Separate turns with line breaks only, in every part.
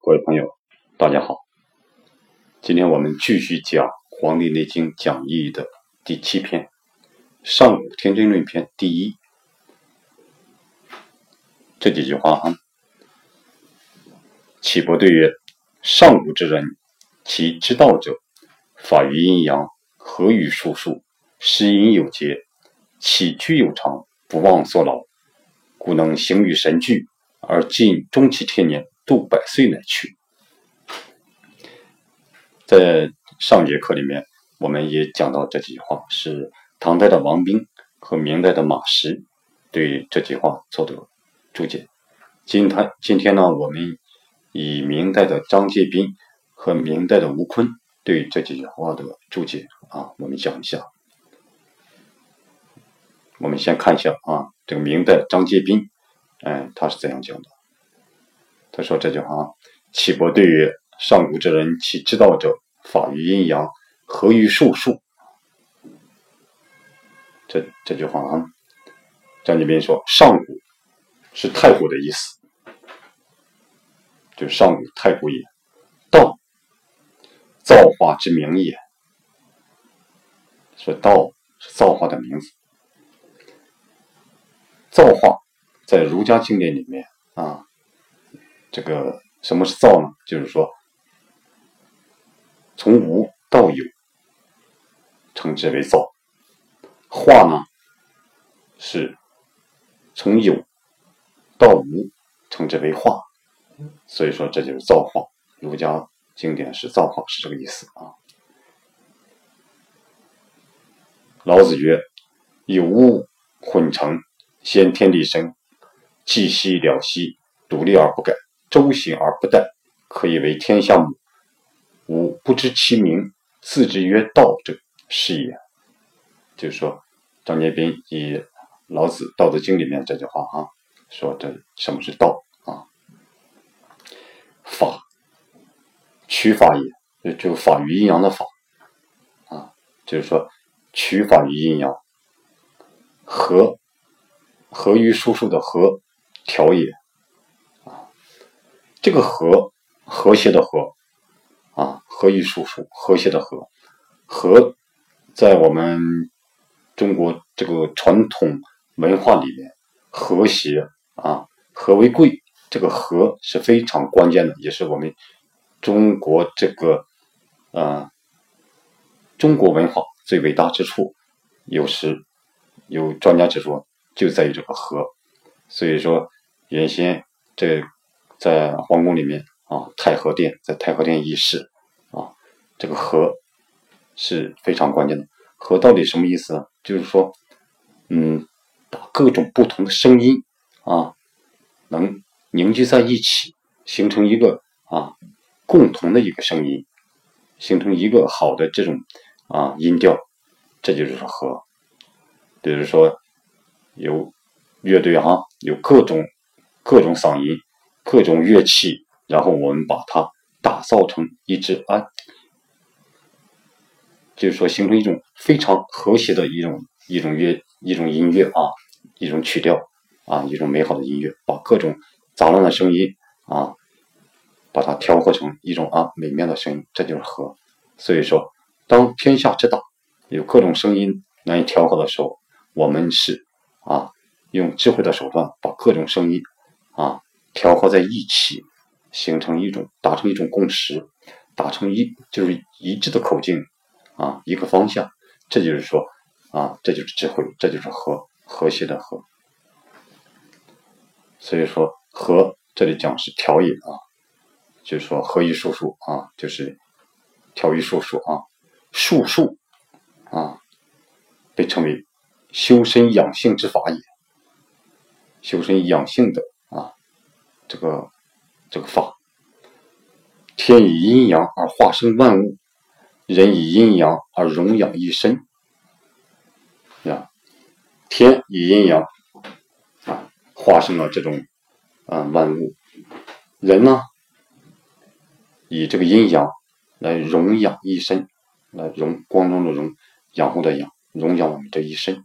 各位朋友，大家好。今天我们继续讲《黄帝内经讲义》的第七篇《上古天真论篇》第一这几句话啊。岐伯对曰：“上古之人，其之道者，法于阴阳，合于术数，失阴有节，起居有常，不忘所劳，故能行于神俱，而尽终其天年。”度百岁乃去。在上节课里面，我们也讲到这几句话，是唐代的王冰和明代的马识对这句话做的注解。今天今天呢，我们以明代的张介宾和明代的吴坤对这几句话的注解啊，我们讲一下。我们先看一下啊，这个明代张介宾，哎，他是怎样讲的？他说这句话：“岐伯对曰：上古之人，其之道者，法于阴阳，合于术数。”这这句话啊，张继斌说：“上古是太古的意思，就是上古太古也。道，造化之名也。说道是造化的名字。造化在儒家经典里面啊。”这个什么是造呢？就是说，从无到有，称之为造；化呢，是从有到无，称之为化。所以说，这就是造化。儒家经典是造化，是这个意思啊。老子曰：“有物混成，先天地生，寂兮了兮，独立而不改。”周行而不殆，可以为天下母。吾不知其名，自之曰道者，是也。就是说，张建斌以老子《道德经》里面这句话啊，说这什么是道啊？法，取法也，就法于阴阳的法啊，就是说取法于阴阳，和合于术数的和，调也。这个和和谐的和啊，和于术数，和谐的和和，在我们中国这个传统文化里面，和谐啊，和为贵，这个和是非常关键的，也是我们中国这个啊中国文化最伟大之处。有时有专家指出，就在于这个和。所以说，原先这。在皇宫里面啊，太和殿在太和殿议事啊，这个和是非常关键的。和到底什么意思呢？就是说，嗯，把各种不同的声音啊，能凝聚在一起，形成一个啊共同的一个声音，形成一个好的这种啊音调，这就是和。比如说有乐队哈，有各种各种嗓音。各种乐器，然后我们把它打造成一支啊，就是说形成一种非常和谐的一种一种乐一种音乐啊，一种曲调啊，一种美好的音乐，把各种杂乱的声音啊，把它调和成一种啊美妙的声音，这就是和。所以说，当天下之大，有各种声音难以调和的时候，我们是啊，用智慧的手段把各种声音啊。调和在一起，形成一种达成一种共识，达成一就是一致的口径啊，一个方向。这就是说啊，这就是智慧，这就是和和谐的和。所以说和这里讲是调也啊，就是说和一术数啊，就是调一术数啊，术数啊，被称为修身养性之法也，修身养性的。这个这个法，天以阴阳而化生万物，人以阴阳而荣养一身。呀，天以阴阳啊化生了这种啊万物，人呢以这个阴阳来荣养一身，来荣光中的荣，养护的养，荣养我们这一身。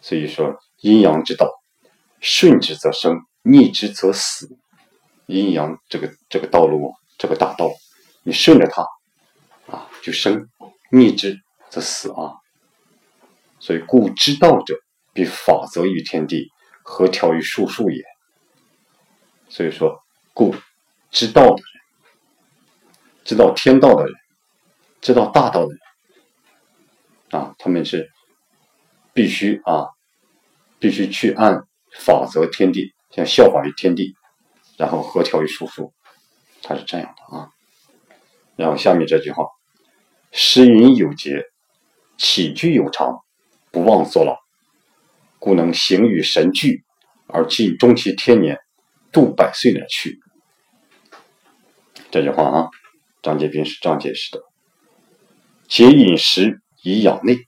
所以说，阴阳之道，顺之则生。逆之则死，阴阳这个这个道路，这个大道，你顺着它啊，就生；逆之则死啊。所以，故知道者，必法则于天地，和调于术数也。所以说，故知道的人，知道天道的人，知道大道的人，啊，他们是必须啊，必须去按法则天地，像效法于天地，然后和调于术数，他是这样的啊。然后下面这句话：食饮有节，起居有常。不忘作劳，故能形与神俱，而尽终其天年，度百岁而去。这句话啊，张杰斌是这样解释的：节饮食以养内，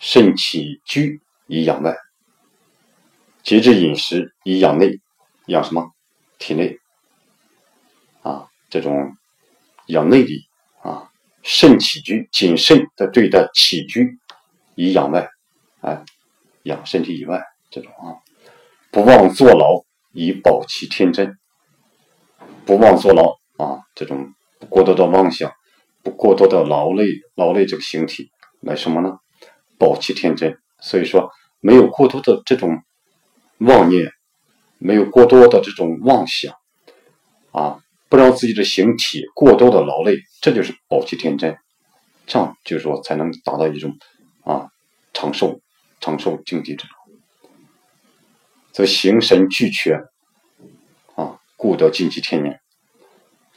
慎起居以养外。节制饮食以养内，养什么？体内啊，这种养内力啊，慎起居，谨慎的对待起居以养外。哎，养身体以外，这种啊，不忘坐牢以保其天真，不忘坐牢啊，这种过多的妄想，不过多的劳累，劳累这个形体来什么呢？保其天真。所以说，没有过多的这种妄念，没有过多的这种妄想啊，不让自己的形体过多的劳累，这就是保其天真。这样就是说，才能达到一种啊长寿。长寿境地之中，则形神俱全啊，故得尽其天年。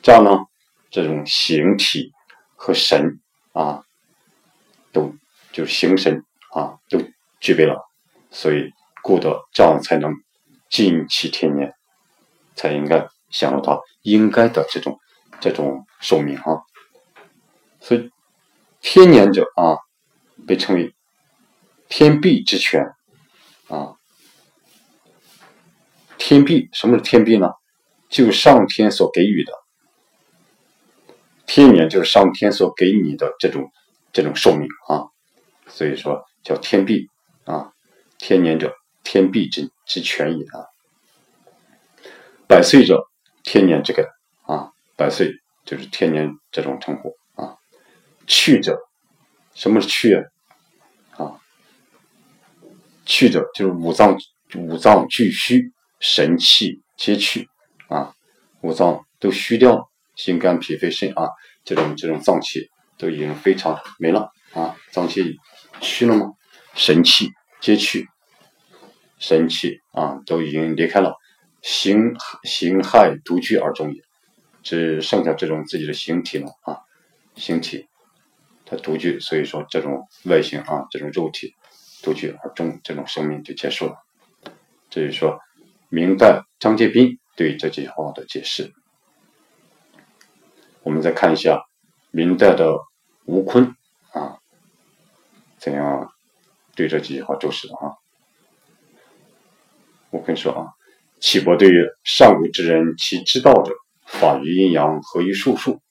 这样呢，这种形体和神啊，都就是形神啊，都具备了，所以故得这样才能尽其天年，才应该享受他应该的这种这种寿命啊。所以天年者啊，被称为。天臂之权啊，天臂什么是天臂呢？就上天所给予的天年，就是上天所给你的这种这种寿命啊，所以说叫天臂啊，天年者，天臂之之权也啊。百岁者，天年之根啊，百岁就是天年这种称呼啊。去者，什么是去啊？去者就是五脏，五脏俱虚，神气皆去啊，五脏都虚掉了，心肝脾肺肾啊，这种这种脏器都已经非常没了啊，脏器虚了吗？神气皆去，神气啊都已经离开了，形形骸独居而终也，只剩下这种自己的形体了啊，形体它独居，所以说这种外形啊，这种肉体。独居而终，这种生命就结束了。这就是说，明代张介宾对这句话的解释。我们再看一下明代的吴坤啊，怎样对这几句话注释的啊我跟你说啊，岐伯对于上古之人，其知道者，法于阴阳，合于术数。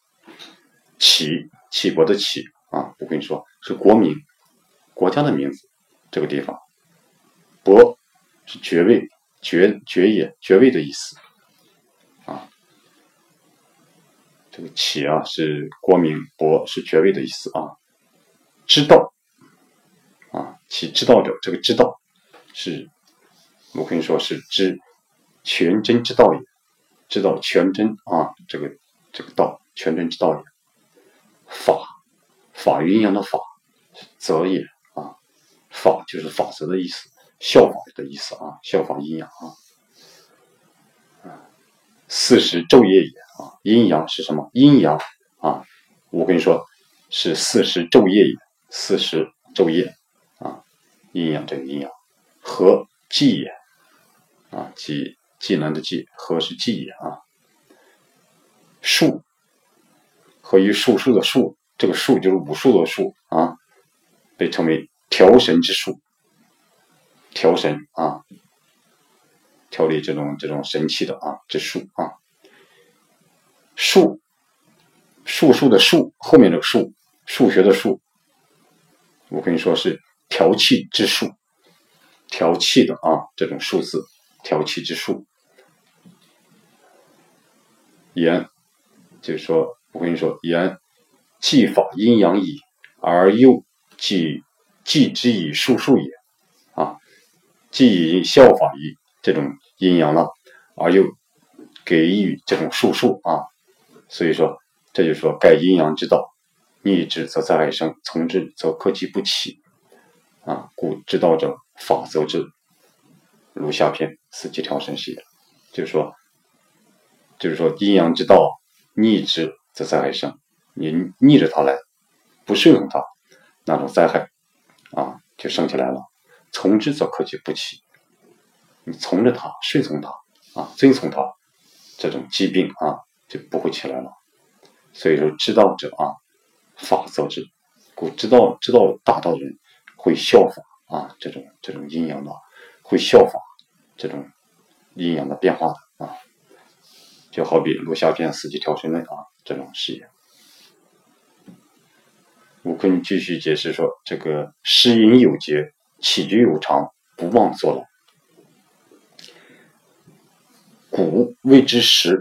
岐岐伯的岐啊，我跟你说是国名，国家的名字。这个地方，伯是爵位，爵爵也，爵位的意思啊。这个启啊是国名，伯是爵位的意思啊。知道啊，其知道者，这个知道是，我可以说是知全真之道也，知道全真啊，这个这个道全真之道也。法法阴阳的法，则也啊。法就是法则的意思，效法的意思啊，效仿阴阳啊。四时昼夜也啊，阴阳是什么？阴阳啊，我跟你说是四时昼夜也，四时昼夜啊，阴阳这个阴阳，和纪也啊，技技能的技，和是技也啊。术和于术数的术，这个术就是武术的术啊，被称为。调神之术，调神啊，调理这种这种神气的啊之术啊，术术数的术后面这个术数学的术，我跟你说是调气之术，调气的啊这种数字调气之术，言就是说，我跟你说，言既法阴阳矣，而又既既之以术数也啊，既以效法于这种阴阳了，而又给予这种术数啊，所以说，这就是说盖阴阳之道，逆之则灾害生，从之则克己不起啊，故之道者，法则之。如下篇四季调神系，就是说，就是说阴阳之道逆之则灾害生，你逆着它来，不顺从它，那种灾害啊就生起来了。从之则克己不起，你从着它，顺从它啊，遵从它，这种疾病啊就不会起来了。所以说，知道者啊，法则之，故知道知道大道的人会效法啊这种这种阴阳的，会效法。这种阴阳的变化的啊，就好比录下篇四季调神论啊这种事业。吴坤继续解释说：“这个食饮有节，起居有常，不忘作劳。谷谓之食。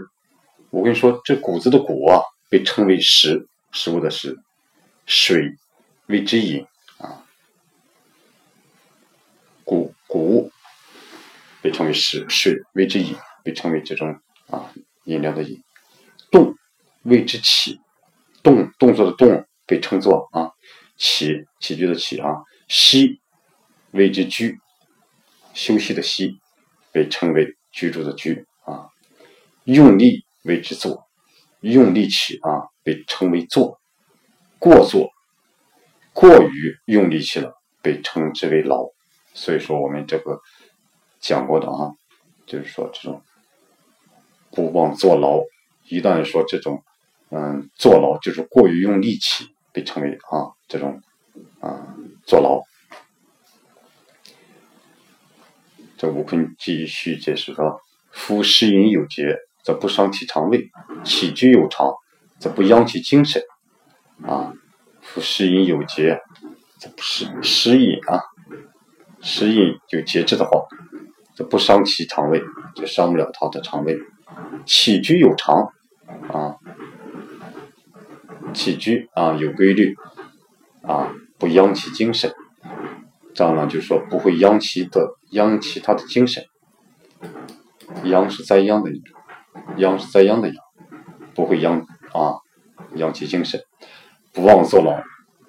我跟你说，这谷子的谷啊，被称为食，食物的食。水谓之饮啊，谷谷。”被称为食，水谓之饮，被称为这种啊饮料的饮。动谓之起，动动作的动被称作啊起起居的起啊。息谓之居，休息的息被称为居住的居啊。用力谓之坐，用力起啊被称为坐。过坐，过于用力气了，被称之为劳。所以说我们这个。讲过的啊，就是说这种不忘坐牢，一旦说这种嗯坐牢，就是过于用力气，被称为啊这种啊坐牢。这吴坤继续解释说：夫食饮有节，则不伤其肠胃；起居有常，则不殃其精神。啊，夫食饮有节，则不是食饮啊，食饮有节制的话。这不伤其肠胃，就伤不了他的肠胃。起居有常，啊，起居啊有规律，啊不殃其精神。这样呢，就说不会殃其的殃其他的精神。殃是灾殃的殃是灾殃的殃，不会殃啊殃其精神。不妄作劳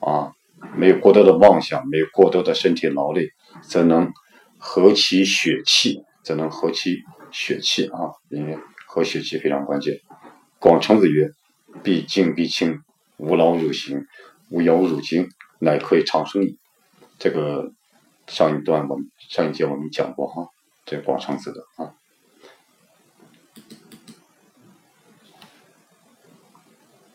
啊，没有过多的妄想，没有过多的身体劳累，则能。和其血气，则能和其血气啊，因为和血气非常关键。广成子曰：“必静必清，无劳汝行，无忧汝精，乃可以长生矣。”这个上一段我们上一节我们讲过哈，这广成子的啊。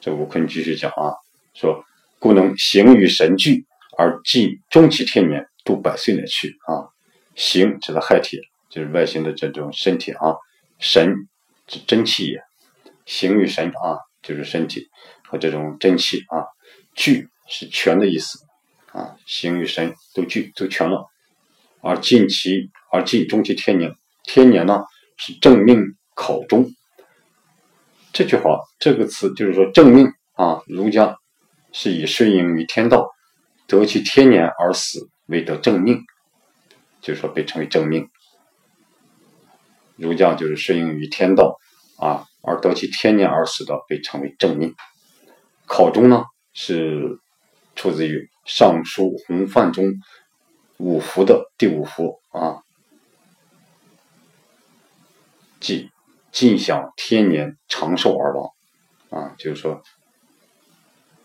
这悟空继续讲啊，说：“故能形与神俱，而尽终其天年，度百岁乃去啊。”形指的骸体，就是外形的这种身体啊。神指真气也，形与神啊，就是身体和这种真气啊。聚是全的意思啊，形与神都聚都全了。而尽其而尽终其天年，天年呢是正命考中。这句话这个词就是说正命啊，儒家是以顺应于天道，得其天年而死为得正命。就是说，被称为正命。儒家就是顺应于天道啊，而得其天年而死的，被称为正命。考中呢，是出自于《尚书洪范》中五福的第五福啊，即尽享天年，长寿而亡啊，就是说，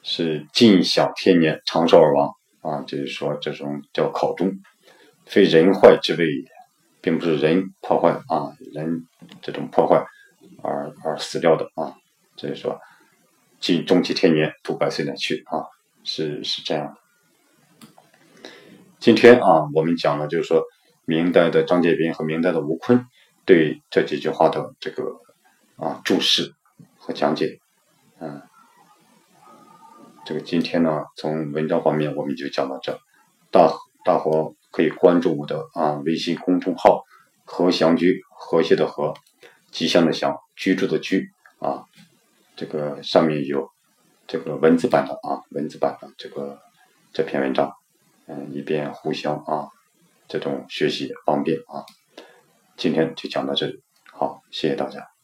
是尽享天年，长寿而亡啊，就是说这种叫考中。非人坏之谓也，并不是人破坏啊，人这种破坏而而死掉的啊。所以说，尽终其天年，度百岁乃去啊，是是这样的。今天啊，我们讲了，就是说明代的张介宾和明代的吴坤对这几句话的这个啊注释和讲解。嗯，这个今天呢，从文章方面我们就讲到这，大大伙。可以关注我的啊微信公众号“和祥居”，和谐的和，吉祥的祥，居住的居啊。这个上面有这个文字版的啊，文字版的这个这篇文章，嗯，以便互相啊这种学习方便啊。今天就讲到这里，好，谢谢大家。